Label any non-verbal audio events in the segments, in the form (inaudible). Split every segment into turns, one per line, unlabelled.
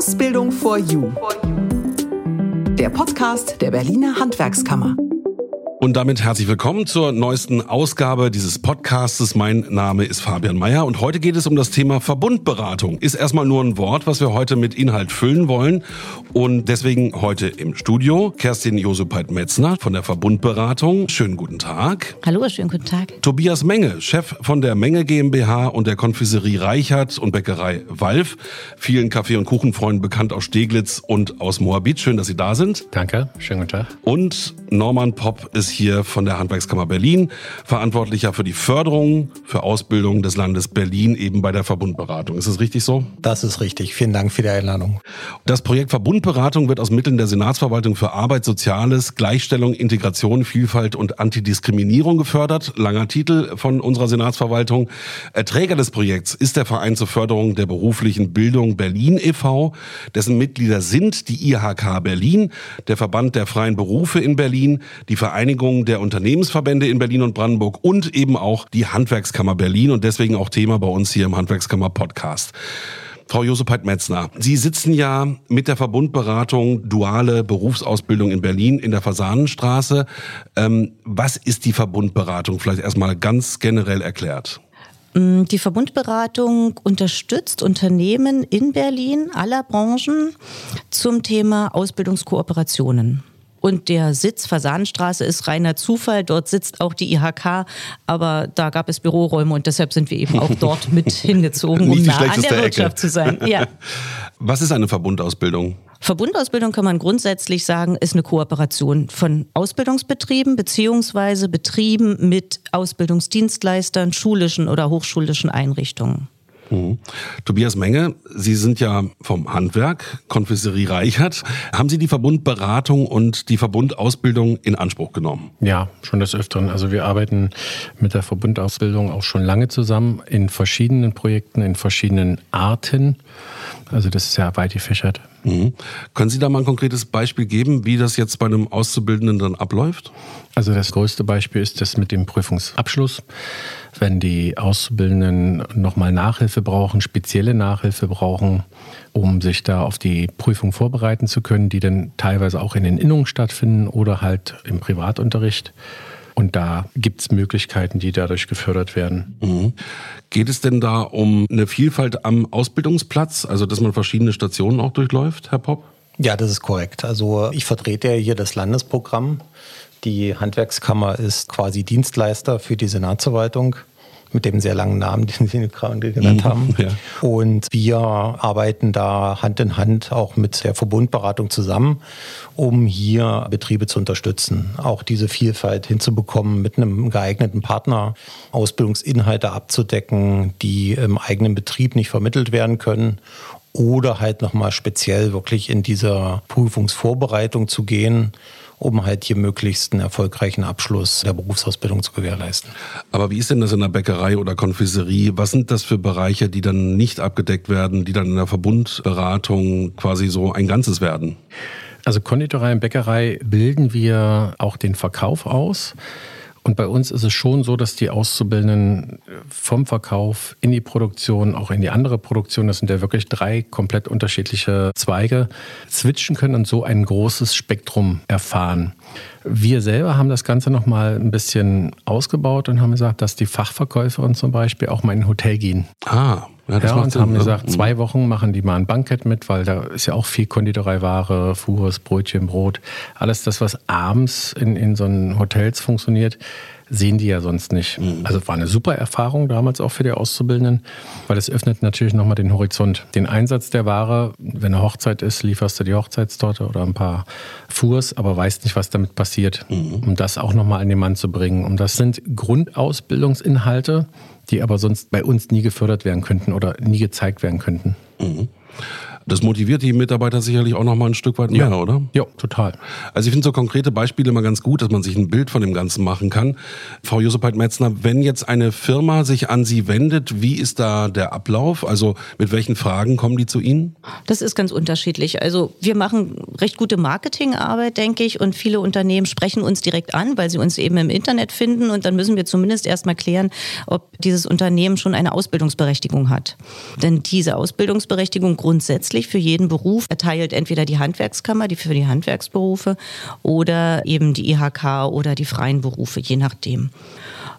Ausbildung for You. Der Podcast der Berliner Handwerkskammer.
Und damit herzlich willkommen zur neuesten Ausgabe dieses Podcastes. Mein Name ist Fabian Mayer und heute geht es um das Thema Verbundberatung. Ist erstmal nur ein Wort, was wir heute mit Inhalt füllen wollen. Und deswegen heute im Studio Kerstin Josepheit-Metzner von der Verbundberatung. Schönen guten Tag.
Hallo, schönen guten Tag.
Tobias Menge, Chef von der Menge GmbH und der Konfiserie Reichert und Bäckerei Walf. Vielen Kaffee- und Kuchenfreunden bekannt aus Steglitz und aus Moabit. Schön, dass Sie da sind.
Danke, schönen guten Tag.
Und Norman Popp ist hier von der Handwerkskammer Berlin, verantwortlicher für die Förderung, für Ausbildung des Landes Berlin eben bei der Verbundberatung. Ist das richtig so?
Das ist richtig. Vielen Dank für die Einladung.
Das Projekt Verbundberatung wird aus Mitteln der Senatsverwaltung für Arbeit, Soziales, Gleichstellung, Integration, Vielfalt und Antidiskriminierung gefördert. Langer Titel von unserer Senatsverwaltung. Träger des Projekts ist der Verein zur Förderung der beruflichen Bildung Berlin e.V., dessen Mitglieder sind die IHK Berlin, der Verband der freien Berufe in Berlin, die Vereinigung Vereinigung der Unternehmensverbände in Berlin und Brandenburg und eben auch die Handwerkskammer Berlin und deswegen auch Thema bei uns hier im Handwerkskammer Podcast. Frau Josephat-Metzner, Sie sitzen ja mit der Verbundberatung Duale Berufsausbildung in Berlin in der Fasanenstraße. Ähm, was ist die Verbundberatung? Vielleicht erstmal ganz generell erklärt.
Mm, die Verbundberatung unterstützt Unternehmen in Berlin aller Branchen zum Thema Ausbildungskooperationen. Und der Sitz Fasanenstraße ist reiner Zufall. Dort sitzt auch die IHK, aber da gab es Büroräume und deshalb sind wir eben auch (laughs) dort mit hingezogen, um nah an der Wirtschaft zu sein. Ja. (laughs)
Was ist eine Verbundausbildung?
Verbundausbildung kann man grundsätzlich sagen, ist eine Kooperation von Ausbildungsbetrieben beziehungsweise Betrieben mit Ausbildungsdienstleistern, schulischen oder hochschulischen Einrichtungen.
Mhm. Tobias Menge, Sie sind ja vom Handwerk, Konfiserie Reichert. Haben Sie die Verbundberatung und die Verbundausbildung in Anspruch genommen?
Ja, schon des Öfteren. Also wir arbeiten mit der Verbundausbildung auch schon lange zusammen in verschiedenen Projekten, in verschiedenen Arten. Also das ist ja weit gefächert.
Mhm. Können Sie da mal ein konkretes Beispiel geben, wie das jetzt bei einem Auszubildenden dann abläuft?
Also das größte Beispiel ist das mit dem Prüfungsabschluss. Wenn die Auszubildenden nochmal Nachhilfe brauchen, spezielle Nachhilfe brauchen, um sich da auf die Prüfung vorbereiten zu können, die dann teilweise auch in den Innungen stattfinden oder halt im Privatunterricht. Und da gibt es Möglichkeiten, die dadurch gefördert werden.
Mhm. Geht es denn da um eine Vielfalt am Ausbildungsplatz, also dass man verschiedene Stationen auch durchläuft, Herr Popp?
Ja, das ist korrekt. Also ich vertrete ja hier das Landesprogramm. Die Handwerkskammer ist quasi Dienstleister für die Senatsverwaltung mit dem sehr langen Namen, (laughs) den Sie gerade genannt mhm, haben. Ja. Und wir arbeiten da Hand in Hand auch mit der Verbundberatung zusammen, um hier Betriebe zu unterstützen, auch diese Vielfalt hinzubekommen, mit einem geeigneten Partner Ausbildungsinhalte abzudecken, die im eigenen Betrieb nicht vermittelt werden können oder halt nochmal speziell wirklich in dieser Prüfungsvorbereitung zu gehen um halt hier möglichst einen erfolgreichen Abschluss der Berufsausbildung zu gewährleisten.
Aber wie ist denn das in der Bäckerei oder Konfiserie? Was sind das für Bereiche, die dann nicht abgedeckt werden, die dann in der Verbundberatung quasi so ein Ganzes werden?
Also Konditorei und Bäckerei bilden wir auch den Verkauf aus. Und bei uns ist es schon so, dass die Auszubildenden vom Verkauf in die Produktion, auch in die andere Produktion, das sind ja wirklich drei komplett unterschiedliche Zweige, switchen können und so ein großes Spektrum erfahren. Wir selber haben das Ganze nochmal ein bisschen ausgebaut und haben gesagt, dass die Fachverkäuferin zum Beispiel auch mal in ein Hotel gehen.
Ah,
ja, das ja, und haben gesagt, mhm. zwei Wochen machen die mal ein Bankett mit, weil da ist ja auch viel Konditoreiware, Fuhres, Brötchen, Brot. Alles das, was abends in, in so Hotels funktioniert, sehen die ja sonst nicht. Mhm. Also war eine super Erfahrung damals auch für die Auszubildenden, weil es öffnet natürlich nochmal den Horizont. Den Einsatz der Ware, wenn eine Hochzeit ist, lieferst du die Hochzeitstorte oder ein paar Fuhrs, aber weißt nicht, was damit passiert. Mhm. Um das auch nochmal an den Mann zu bringen. Und das sind Grundausbildungsinhalte, die aber sonst bei uns nie gefördert werden könnten oder nie gezeigt werden könnten.
Mhm. Das motiviert die Mitarbeiter sicherlich auch noch mal ein Stück weit mehr,
ja.
oder?
Ja, total.
Also ich finde so konkrete Beispiele immer ganz gut, dass man sich ein Bild von dem Ganzen machen kann. Frau Josepheit Metzner, wenn jetzt eine Firma sich an Sie wendet, wie ist da der Ablauf? Also mit welchen Fragen kommen die zu Ihnen?
Das ist ganz unterschiedlich. Also wir machen recht gute Marketingarbeit, denke ich, und viele Unternehmen sprechen uns direkt an, weil sie uns eben im Internet finden und dann müssen wir zumindest erstmal klären, ob dieses Unternehmen schon eine Ausbildungsberechtigung hat. Denn diese Ausbildungsberechtigung grundsätzlich zusätzlich für jeden Beruf erteilt entweder die Handwerkskammer, die für die Handwerksberufe oder eben die IHK oder die freien Berufe, je nachdem.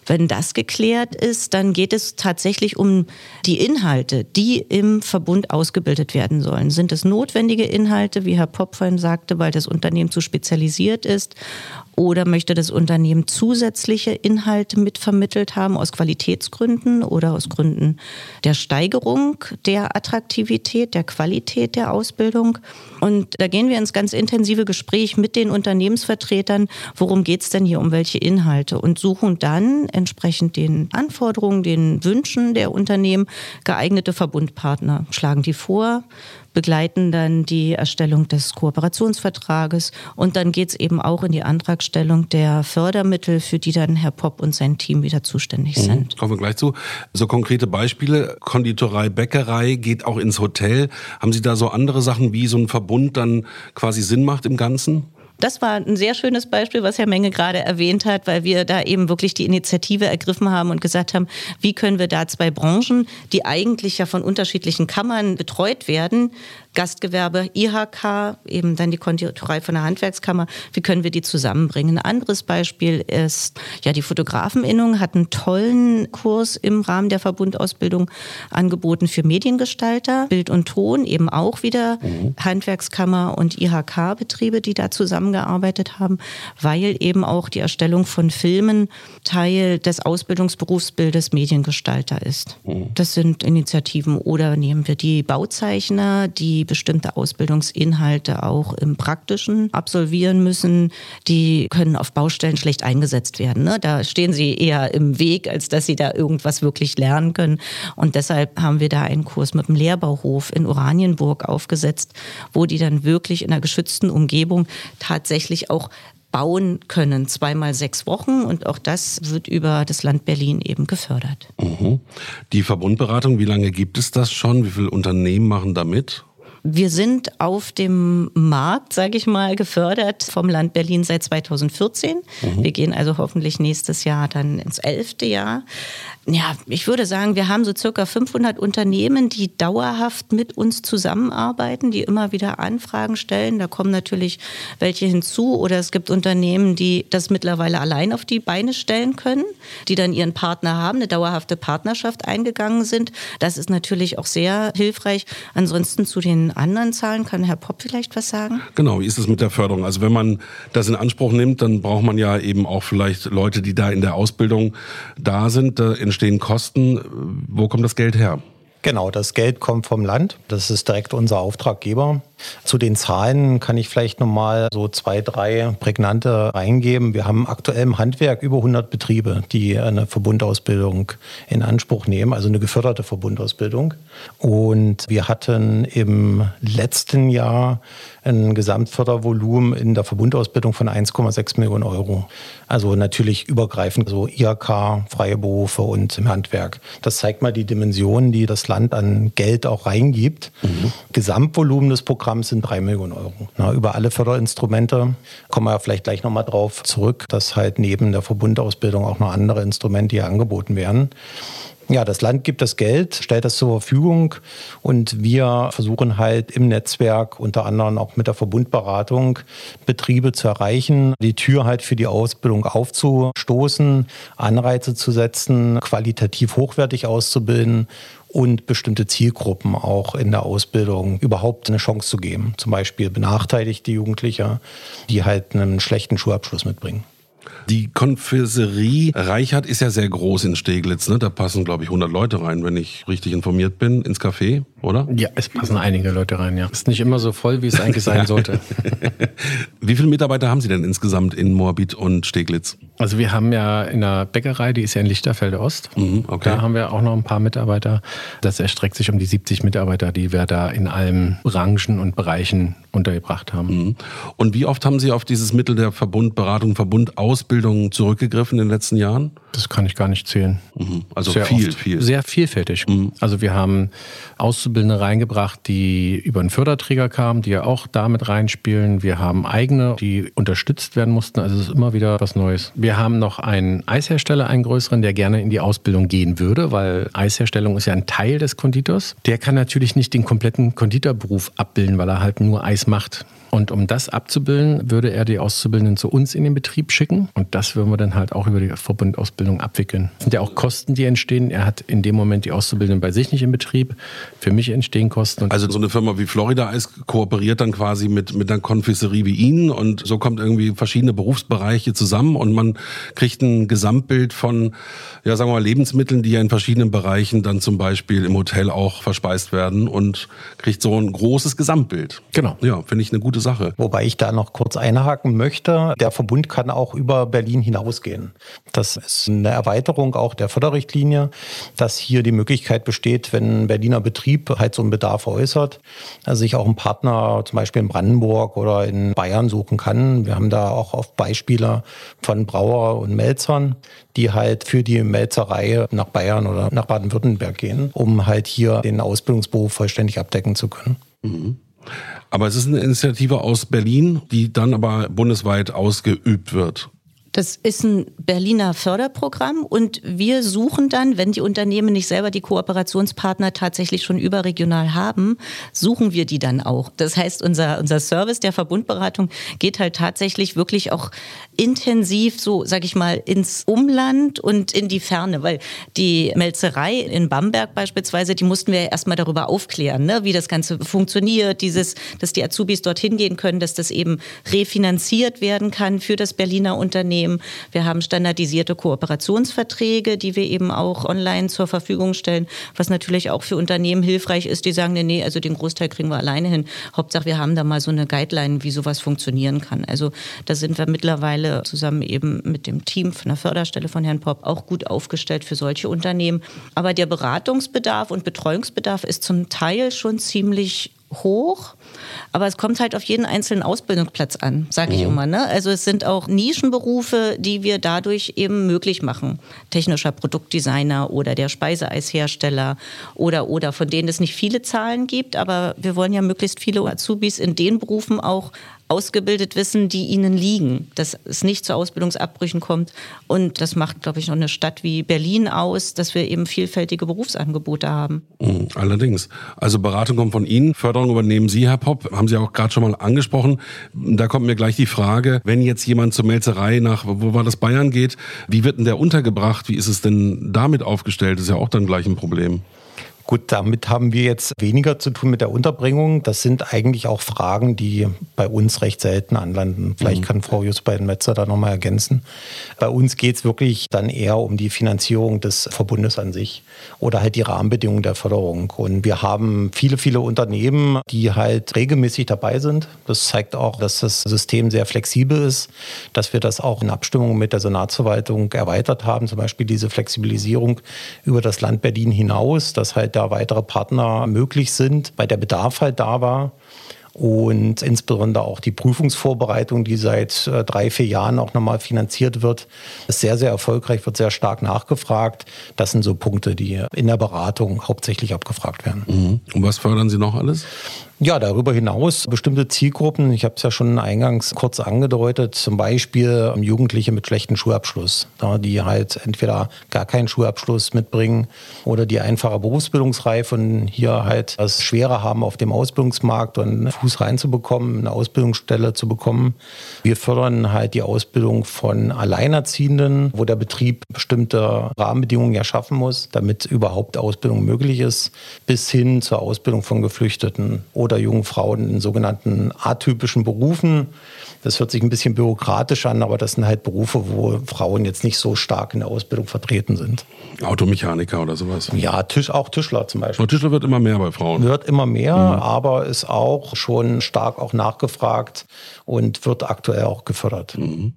Wenn das geklärt ist, dann geht es tatsächlich um die Inhalte, die im Verbund ausgebildet werden sollen. Sind es notwendige Inhalte, wie Herr Popp vorhin sagte, weil das Unternehmen zu spezialisiert ist? Oder möchte das Unternehmen zusätzliche Inhalte mitvermittelt haben aus Qualitätsgründen oder aus Gründen der Steigerung der Attraktivität, der Qualität der Ausbildung? Und da gehen wir ins ganz intensive Gespräch mit den Unternehmensvertretern, worum geht es denn hier, um welche Inhalte? Und suchen dann entsprechend den Anforderungen, den Wünschen der Unternehmen geeignete Verbundpartner, schlagen die vor, begleiten dann die Erstellung des Kooperationsvertrages und dann geht es eben auch in die Antragstellung der Fördermittel, für die dann Herr Popp und sein Team wieder zuständig mhm. sind.
Kommen wir gleich zu. So konkrete Beispiele, Konditorei, Bäckerei geht auch ins Hotel. Haben Sie da so andere Sachen, wie so ein Verbund dann quasi Sinn macht im Ganzen?
Das war ein sehr schönes Beispiel, was Herr Menge gerade erwähnt hat, weil wir da eben wirklich die Initiative ergriffen haben und gesagt haben, wie können wir da zwei Branchen, die eigentlich ja von unterschiedlichen Kammern betreut werden, Gastgewerbe, IHK, eben dann die Konditorei von der Handwerkskammer. Wie können wir die zusammenbringen? Ein anderes Beispiel ist, ja, die Fotografeninnung hat einen tollen Kurs im Rahmen der Verbundausbildung angeboten für Mediengestalter, Bild und Ton, eben auch wieder mhm. Handwerkskammer und IHK-Betriebe, die da zusammengearbeitet haben, weil eben auch die Erstellung von Filmen Teil des Ausbildungsberufsbildes Mediengestalter ist. Mhm. Das sind Initiativen. Oder nehmen wir die Bauzeichner, die die bestimmte Ausbildungsinhalte auch im Praktischen absolvieren müssen, die können auf Baustellen schlecht eingesetzt werden. Ne? Da stehen sie eher im Weg, als dass sie da irgendwas wirklich lernen können. Und deshalb haben wir da einen Kurs mit dem Lehrbauhof in Oranienburg aufgesetzt, wo die dann wirklich in einer geschützten Umgebung tatsächlich auch bauen können, zweimal sechs Wochen. Und auch das wird über das Land Berlin eben gefördert.
Mhm. Die Verbundberatung, wie lange gibt es das schon? Wie viele Unternehmen machen da mit?
Wir sind auf dem Markt, sage ich mal, gefördert vom Land Berlin seit 2014. Mhm. Wir gehen also hoffentlich nächstes Jahr dann ins elfte Jahr ja, ich würde sagen, wir haben so circa 500 Unternehmen, die dauerhaft mit uns zusammenarbeiten, die immer wieder Anfragen stellen. Da kommen natürlich welche hinzu oder es gibt Unternehmen, die das mittlerweile allein auf die Beine stellen können, die dann ihren Partner haben, eine dauerhafte Partnerschaft eingegangen sind. Das ist natürlich auch sehr hilfreich. Ansonsten zu den anderen Zahlen kann Herr Popp vielleicht was sagen?
Genau, wie ist es mit der Förderung? Also wenn man das in Anspruch nimmt, dann braucht man ja eben auch vielleicht Leute, die da in der Ausbildung da sind. Da entstehen Kosten. Wo kommt das Geld her?
Genau, das Geld kommt vom Land. Das ist direkt unser Auftraggeber. Zu den Zahlen kann ich vielleicht nochmal so zwei, drei prägnante reingeben. Wir haben aktuell im Handwerk über 100 Betriebe, die eine Verbundausbildung in Anspruch nehmen, also eine geförderte Verbundausbildung. Und wir hatten im letzten Jahr ein Gesamtfördervolumen in der Verbundausbildung von 1,6 Millionen Euro. Also natürlich übergreifend, so IHK, freie Berufe und im Handwerk. Das zeigt mal die Dimensionen, die das Land an Geld auch reingibt. Mhm. Gesamtvolumen des Programms Programm sind drei Millionen Euro. Na, über alle Förderinstrumente kommen wir vielleicht gleich nochmal drauf zurück, dass halt neben der Verbundausbildung auch noch andere Instrumente hier angeboten werden. Ja, das Land gibt das Geld, stellt das zur Verfügung und wir versuchen halt im Netzwerk unter anderem auch mit der Verbundberatung Betriebe zu erreichen, die Tür halt für die Ausbildung aufzustoßen, Anreize zu setzen, qualitativ hochwertig auszubilden und bestimmte Zielgruppen auch in der Ausbildung überhaupt eine Chance zu geben. Zum Beispiel benachteiligte Jugendliche, die halt einen schlechten Schulabschluss mitbringen.
Die Konfiserie Reichert ist ja sehr groß in Steglitz. Ne? Da passen, glaube ich, 100 Leute rein, wenn ich richtig informiert bin, ins Café, oder?
Ja, es passen einige Leute rein, ja. Ist nicht immer so voll, wie es eigentlich sein sollte. (laughs)
wie viele Mitarbeiter haben Sie denn insgesamt in Moabit und Steglitz?
Also wir haben ja in der Bäckerei, die ist ja in Lichterfelde Ost. Mhm, okay. Da haben wir auch noch ein paar Mitarbeiter. Das erstreckt sich um die 70 Mitarbeiter, die wir da in allen Branchen und Bereichen untergebracht haben. Mhm.
Und wie oft haben Sie auf dieses Mittel der Verbundberatung, Verbundausbildung zurückgegriffen in den letzten Jahren?
Das kann ich gar nicht zählen.
Mhm. Also sehr viel, oft. viel.
Sehr vielfältig. Mhm. Also wir haben Auszubildende Auszubildende reingebracht, die über einen Förderträger kamen, die ja auch damit reinspielen. Wir haben eigene, die unterstützt werden mussten. Also es ist immer wieder was Neues. Wir haben noch einen Eishersteller, einen größeren, der gerne in die Ausbildung gehen würde, weil Eisherstellung ist ja ein Teil des Konditors. Der kann natürlich nicht den kompletten Konditorberuf abbilden, weil er halt nur Eis macht. Und um das abzubilden, würde er die Auszubildenden zu uns in den Betrieb schicken. Und das würden wir dann halt auch über die Verbundausbildung abwickeln. Das sind ja auch Kosten, die entstehen. Er hat in dem Moment die Auszubildenden bei sich nicht im Betrieb. Für mich entstehen Kosten.
also so eine Firma wie Florida Eis kooperiert dann quasi mit, mit einer Konfiserie wie Ihnen und so kommt irgendwie verschiedene Berufsbereiche zusammen und man kriegt ein Gesamtbild von, ja sagen wir mal, Lebensmitteln, die ja in verschiedenen Bereichen dann zum Beispiel im Hotel auch verspeist werden und kriegt so ein großes Gesamtbild.
Genau.
Ja, finde ich eine gute Sache.
Wobei ich da noch kurz einhaken möchte. Der Verbund kann auch über Berlin hinausgehen. Das ist eine Erweiterung auch der Förderrichtlinie, dass hier die Möglichkeit besteht, wenn ein Berliner Betrieb halt so einen Bedarf äußert, sich auch einen Partner zum Beispiel in Brandenburg oder in Bayern suchen kann. Wir haben da auch oft Beispiele von Brauer und Melzern, die halt für die Melzerei nach Bayern oder nach Baden-Württemberg gehen, um halt hier den Ausbildungsberuf vollständig abdecken zu können.
Mhm. Aber es ist eine Initiative aus Berlin, die dann aber bundesweit ausgeübt wird.
Das ist ein Berliner Förderprogramm und wir suchen dann, wenn die Unternehmen nicht selber die Kooperationspartner tatsächlich schon überregional haben, suchen wir die dann auch. Das heißt, unser, unser Service der Verbundberatung geht halt tatsächlich wirklich auch intensiv so, sag ich mal, ins Umland und in die Ferne, weil die Melzerei in Bamberg beispielsweise, die mussten wir erstmal darüber aufklären, ne, wie das Ganze funktioniert, dieses, dass die Azubis dorthin gehen können, dass das eben refinanziert werden kann für das Berliner Unternehmen. Wir haben standardisierte Kooperationsverträge, die wir eben auch online zur Verfügung stellen, was natürlich auch für Unternehmen hilfreich ist, die sagen, nee, nee, also den Großteil kriegen wir alleine hin. Hauptsache, wir haben da mal so eine Guideline, wie sowas funktionieren kann. Also da sind wir mittlerweile zusammen eben mit dem Team von der Förderstelle von Herrn Popp auch gut aufgestellt für solche Unternehmen. Aber der Beratungsbedarf und Betreuungsbedarf ist zum Teil schon ziemlich hoch. Aber es kommt halt auf jeden einzelnen Ausbildungsplatz an, sage ich mhm. immer. Ne? Also es sind auch Nischenberufe, die wir dadurch eben möglich machen. Technischer Produktdesigner oder der Speiseeishersteller oder oder von denen es nicht viele Zahlen gibt, aber wir wollen ja möglichst viele Azubis in den Berufen auch ausgebildet wissen, die ihnen liegen, dass es nicht zu Ausbildungsabbrüchen kommt. Und das macht, glaube ich, noch eine Stadt wie Berlin aus, dass wir eben vielfältige Berufsangebote haben.
Mhm, allerdings. Also Beratung kommt von Ihnen, Förderung übernehmen Sie, Herr Popp, haben Sie auch gerade schon mal angesprochen. Da kommt mir gleich die Frage, wenn jetzt jemand zur Melzerei nach, wo war das, Bayern geht, wie wird denn der untergebracht? Wie ist es denn damit aufgestellt? Das ist ja auch dann gleich ein Problem.
Gut, damit haben wir jetzt weniger zu tun mit der Unterbringung. Das sind eigentlich auch Fragen, die bei uns recht selten anlanden. Vielleicht mhm. kann Frau Jusbein-Metzer da nochmal ergänzen. Bei uns geht es wirklich dann eher um die Finanzierung des Verbundes an sich oder halt die Rahmenbedingungen der Förderung. Und wir haben viele, viele Unternehmen, die halt regelmäßig dabei sind. Das zeigt auch, dass das System sehr flexibel ist, dass wir das auch in Abstimmung mit der Senatsverwaltung erweitert haben, zum Beispiel diese Flexibilisierung über das Land Berlin hinaus, dass halt da weitere Partner möglich sind, weil der Bedarf halt da war und insbesondere auch die Prüfungsvorbereitung, die seit äh, drei, vier Jahren auch nochmal finanziert wird, ist sehr, sehr erfolgreich, wird sehr stark nachgefragt. Das sind so Punkte, die in der Beratung hauptsächlich abgefragt werden.
Mhm. Und was fördern Sie noch alles?
Ja, darüber hinaus bestimmte Zielgruppen, ich habe es ja schon eingangs kurz angedeutet, zum Beispiel Jugendliche mit schlechtem Schulabschluss, die halt entweder gar keinen Schulabschluss mitbringen oder die einfache Berufsbildungsreife und hier halt es schwerer haben, auf dem Ausbildungsmarkt und Fuß reinzubekommen, eine Ausbildungsstelle zu bekommen. Wir fördern halt die Ausbildung von Alleinerziehenden, wo der Betrieb bestimmte Rahmenbedingungen ja schaffen muss, damit überhaupt Ausbildung möglich ist, bis hin zur Ausbildung von Geflüchteten oder oder jungen Frauen in sogenannten atypischen Berufen. Das hört sich ein bisschen bürokratisch an, aber das sind halt Berufe, wo Frauen jetzt nicht so stark in der Ausbildung vertreten sind.
Automechaniker oder sowas?
Ja, Tisch, auch Tischler zum Beispiel.
Tischler wird immer mehr bei Frauen.
Wird immer mehr, mhm. aber ist auch schon stark auch nachgefragt und wird aktuell auch gefördert. Mhm.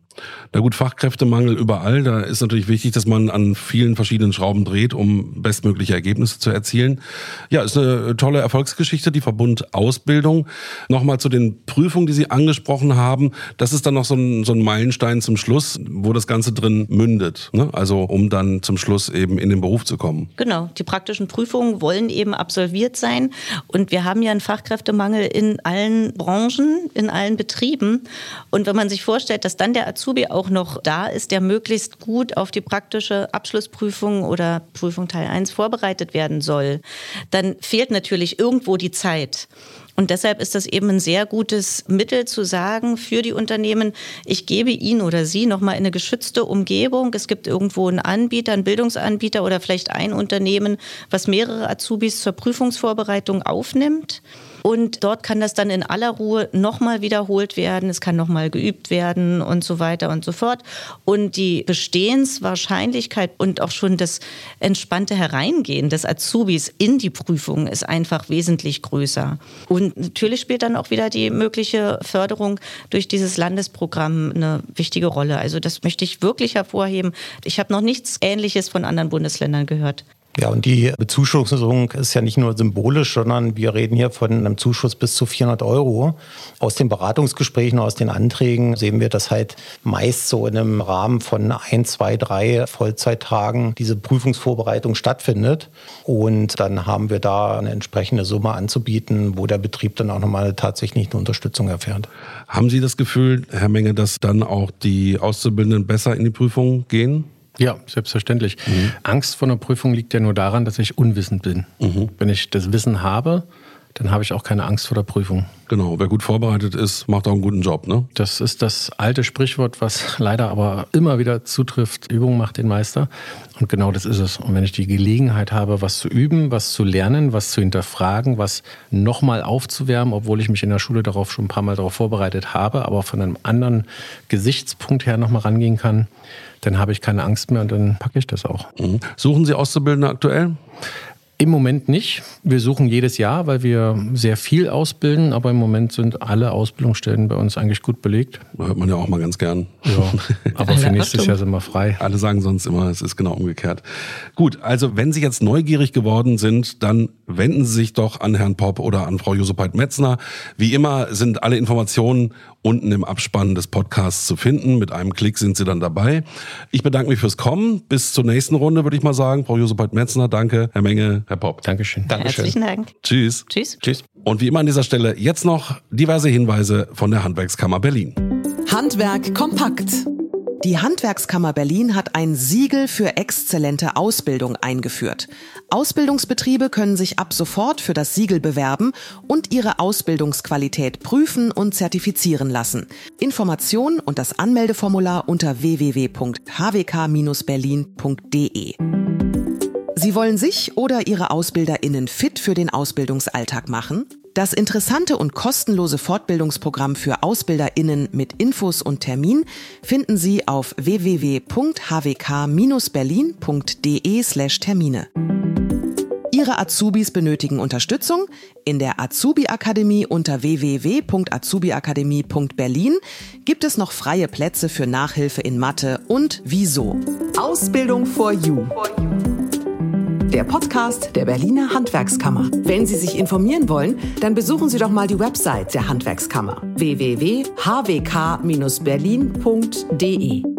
Na gut, Fachkräftemangel überall. Da ist natürlich wichtig, dass man an vielen verschiedenen Schrauben dreht, um bestmögliche Ergebnisse zu erzielen. Ja, ist eine tolle Erfolgsgeschichte, die Verbund Ausbildung. Nochmal zu den Prüfungen, die Sie angesprochen haben. Das ist dann noch so ein, so ein Meilenstein zum Schluss, wo das Ganze drin mündet. Ne? Also um dann zum Schluss eben in den Beruf zu kommen.
Genau, die praktischen Prüfungen wollen eben absolviert sein. Und wir haben ja einen Fachkräftemangel in allen Branchen, in allen Betrieben. Und wenn man sich vorstellt, dass dann der Azubi auch noch da ist, der möglichst gut auf die praktische Abschlussprüfung oder Prüfung Teil 1 vorbereitet werden soll, dann fehlt natürlich irgendwo die Zeit. Und deshalb ist das eben ein sehr gutes Mittel zu sagen für die Unternehmen, ich gebe ihn oder sie nochmal in eine geschützte Umgebung. Es gibt irgendwo einen Anbieter, einen Bildungsanbieter oder vielleicht ein Unternehmen, was mehrere Azubis zur Prüfungsvorbereitung aufnimmt. Und dort kann das dann in aller Ruhe nochmal wiederholt werden, es kann nochmal geübt werden und so weiter und so fort. Und die Bestehenswahrscheinlichkeit und auch schon das entspannte Hereingehen des Azubis in die Prüfung ist einfach wesentlich größer. Und natürlich spielt dann auch wieder die mögliche Förderung durch dieses Landesprogramm eine wichtige Rolle. Also das möchte ich wirklich hervorheben. Ich habe noch nichts Ähnliches von anderen Bundesländern gehört.
Ja, und die Bezuschussung ist ja nicht nur symbolisch, sondern wir reden hier von einem Zuschuss bis zu 400 Euro. Aus den Beratungsgesprächen, aus den Anträgen sehen wir, dass halt meist so in einem Rahmen von ein, zwei, drei Vollzeittagen diese Prüfungsvorbereitung stattfindet. Und dann haben wir da eine entsprechende Summe anzubieten, wo der Betrieb dann auch nochmal tatsächlich eine Unterstützung erfährt.
Haben Sie das Gefühl, Herr Menge, dass dann auch die Auszubildenden besser in die Prüfung gehen?
Ja, selbstverständlich. Mhm. Angst vor einer Prüfung liegt ja nur daran, dass ich unwissend bin. Mhm. Wenn ich das Wissen habe, dann habe ich auch keine Angst vor der Prüfung.
Genau, wer gut vorbereitet ist, macht auch einen guten Job, ne?
Das ist das alte Sprichwort, was (laughs) leider aber immer wieder zutrifft. Übung macht den Meister. Und genau das ist es. Und wenn ich die Gelegenheit habe, was zu üben, was zu lernen, was zu hinterfragen, was nochmal aufzuwärmen, obwohl ich mich in der Schule darauf schon ein paar Mal darauf vorbereitet habe, aber von einem anderen Gesichtspunkt her nochmal rangehen kann, dann habe ich keine Angst mehr und dann packe ich das auch.
Mhm. Suchen Sie Auszubildende aktuell?
Im Moment nicht. Wir suchen jedes Jahr, weil wir sehr viel ausbilden, aber im Moment sind alle Ausbildungsstellen bei uns eigentlich gut belegt.
Hört man ja auch mal ganz gern.
Ja, (laughs) aber für nächstes Jahr sind wir frei.
Alle sagen sonst immer, es ist genau umgekehrt. Gut, also wenn Sie jetzt neugierig geworden sind, dann wenden Sie sich doch an Herrn Popp oder an Frau Josepheit-Metzner. Wie immer sind alle Informationen unten im Abspann des Podcasts zu finden. Mit einem Klick sind Sie dann dabei. Ich bedanke mich fürs Kommen. Bis zur nächsten Runde, würde ich mal sagen. Frau Josephat-Metzner, danke. Herr Menge, Herr Popp.
Dankeschön.
Dankeschön. Herzlichen Dank.
Tschüss.
Tschüss.
Tschüss. Und wie immer an dieser Stelle jetzt noch diverse Hinweise von der Handwerkskammer Berlin.
Handwerk kompakt. Die Handwerkskammer Berlin hat ein Siegel für exzellente Ausbildung eingeführt. Ausbildungsbetriebe können sich ab sofort für das Siegel bewerben und ihre Ausbildungsqualität prüfen und zertifizieren lassen. Informationen und das Anmeldeformular unter www.hwk-berlin.de. Sie wollen sich oder Ihre AusbilderInnen fit für den Ausbildungsalltag machen? Das interessante und kostenlose Fortbildungsprogramm für AusbilderInnen mit Infos und Termin finden Sie auf www.hwk-berlin.de slash Termine. Ihre Azubis benötigen Unterstützung? In der Azubi-Akademie unter www.azubiakademie.berlin gibt es noch freie Plätze für Nachhilfe in Mathe und Wieso. Ausbildung for You der Podcast der Berliner Handwerkskammer. Wenn Sie sich informieren wollen, dann besuchen Sie doch mal die Website der Handwerkskammer www.hwk-berlin.de.